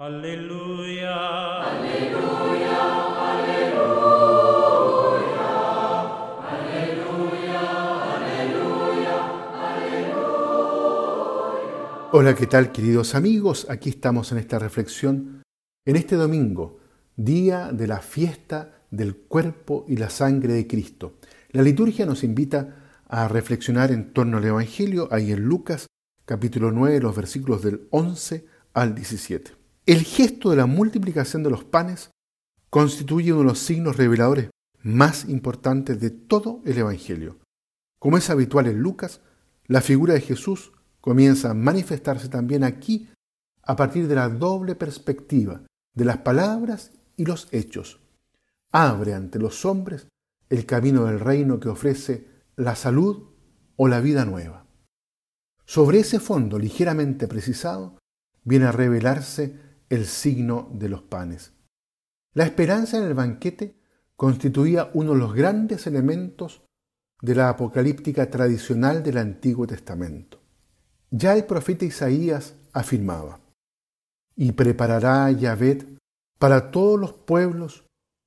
Aleluya. Aleluya, Hola, ¿qué tal queridos amigos? Aquí estamos en esta reflexión en este domingo, día de la fiesta del cuerpo y la sangre de Cristo. La liturgia nos invita a reflexionar en torno al Evangelio, ahí en Lucas capítulo 9, los versículos del 11 al 17. El gesto de la multiplicación de los panes constituye uno de los signos reveladores más importantes de todo el Evangelio. Como es habitual en Lucas, la figura de Jesús comienza a manifestarse también aquí a partir de la doble perspectiva de las palabras y los hechos. Abre ante los hombres el camino del reino que ofrece la salud o la vida nueva. Sobre ese fondo ligeramente precisado viene a revelarse el signo de los panes. La esperanza en el banquete constituía uno de los grandes elementos de la apocalíptica tradicional del Antiguo Testamento. Ya el profeta Isaías afirmaba, y preparará Yahvé para todos los pueblos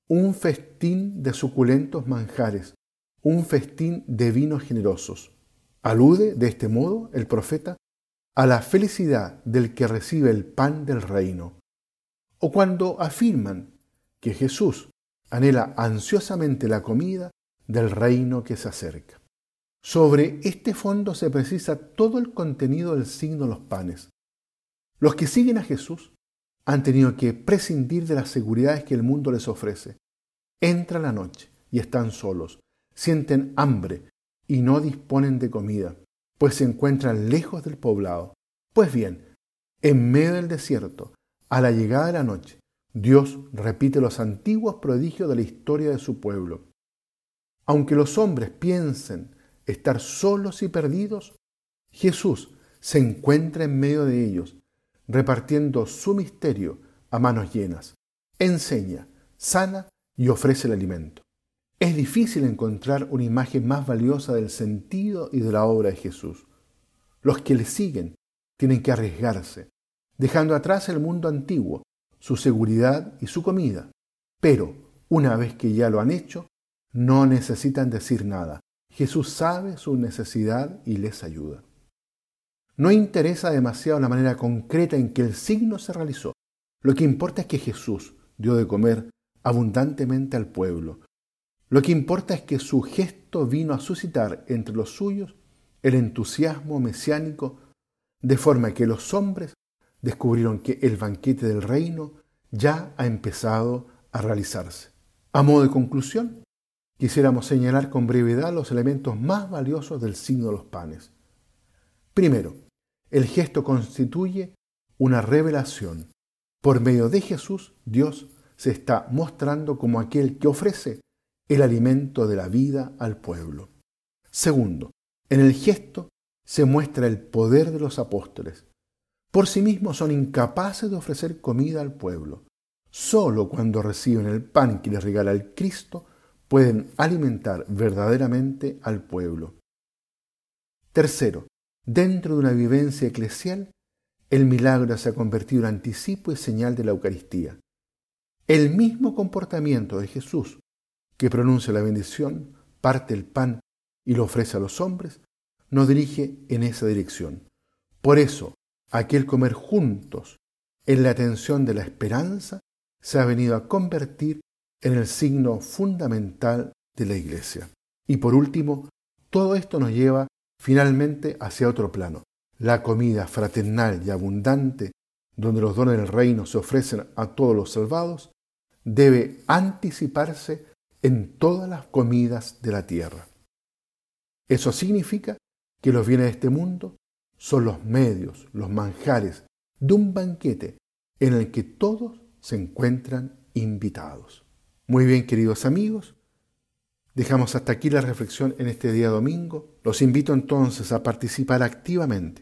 un festín de suculentos manjares, un festín de vinos generosos. Alude de este modo el profeta a la felicidad del que recibe el pan del reino, o cuando afirman que Jesús anhela ansiosamente la comida del reino que se acerca. Sobre este fondo se precisa todo el contenido del signo de los panes. Los que siguen a Jesús han tenido que prescindir de las seguridades que el mundo les ofrece. Entra la noche y están solos, sienten hambre y no disponen de comida pues se encuentran lejos del poblado. Pues bien, en medio del desierto, a la llegada de la noche, Dios repite los antiguos prodigios de la historia de su pueblo. Aunque los hombres piensen estar solos y perdidos, Jesús se encuentra en medio de ellos, repartiendo su misterio a manos llenas. Enseña, sana y ofrece el alimento. Es difícil encontrar una imagen más valiosa del sentido y de la obra de Jesús. Los que le siguen tienen que arriesgarse, dejando atrás el mundo antiguo, su seguridad y su comida. Pero, una vez que ya lo han hecho, no necesitan decir nada. Jesús sabe su necesidad y les ayuda. No interesa demasiado la manera concreta en que el signo se realizó. Lo que importa es que Jesús dio de comer abundantemente al pueblo, lo que importa es que su gesto vino a suscitar entre los suyos el entusiasmo mesiánico, de forma que los hombres descubrieron que el banquete del reino ya ha empezado a realizarse. A modo de conclusión, quisiéramos señalar con brevedad los elementos más valiosos del signo de los panes. Primero, el gesto constituye una revelación. Por medio de Jesús, Dios se está mostrando como aquel que ofrece el alimento de la vida al pueblo. Segundo, en el gesto se muestra el poder de los apóstoles. Por sí mismos son incapaces de ofrecer comida al pueblo. Solo cuando reciben el pan que les regala el Cristo pueden alimentar verdaderamente al pueblo. Tercero, dentro de una vivencia eclesial, el milagro se ha convertido en anticipo y señal de la Eucaristía. El mismo comportamiento de Jesús que pronuncia la bendición, parte el pan y lo ofrece a los hombres, nos dirige en esa dirección. Por eso, aquel comer juntos en la atención de la esperanza se ha venido a convertir en el signo fundamental de la Iglesia. Y por último, todo esto nos lleva finalmente hacia otro plano, la comida fraternal y abundante, donde los dones del reino se ofrecen a todos los salvados, debe anticiparse en todas las comidas de la tierra. Eso significa que los bienes de este mundo son los medios, los manjares de un banquete en el que todos se encuentran invitados. Muy bien, queridos amigos, dejamos hasta aquí la reflexión en este día domingo. Los invito entonces a participar activamente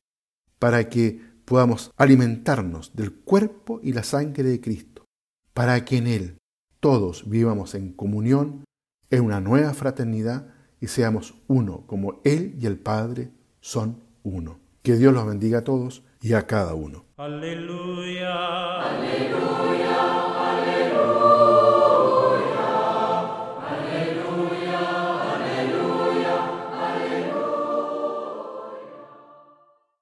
para que podamos alimentarnos del cuerpo y la sangre de Cristo, para que en Él todos vivamos en comunión, en una nueva fraternidad y seamos uno como Él y el Padre son uno. Que Dios los bendiga a todos y a cada uno. Aleluya. Aleluya.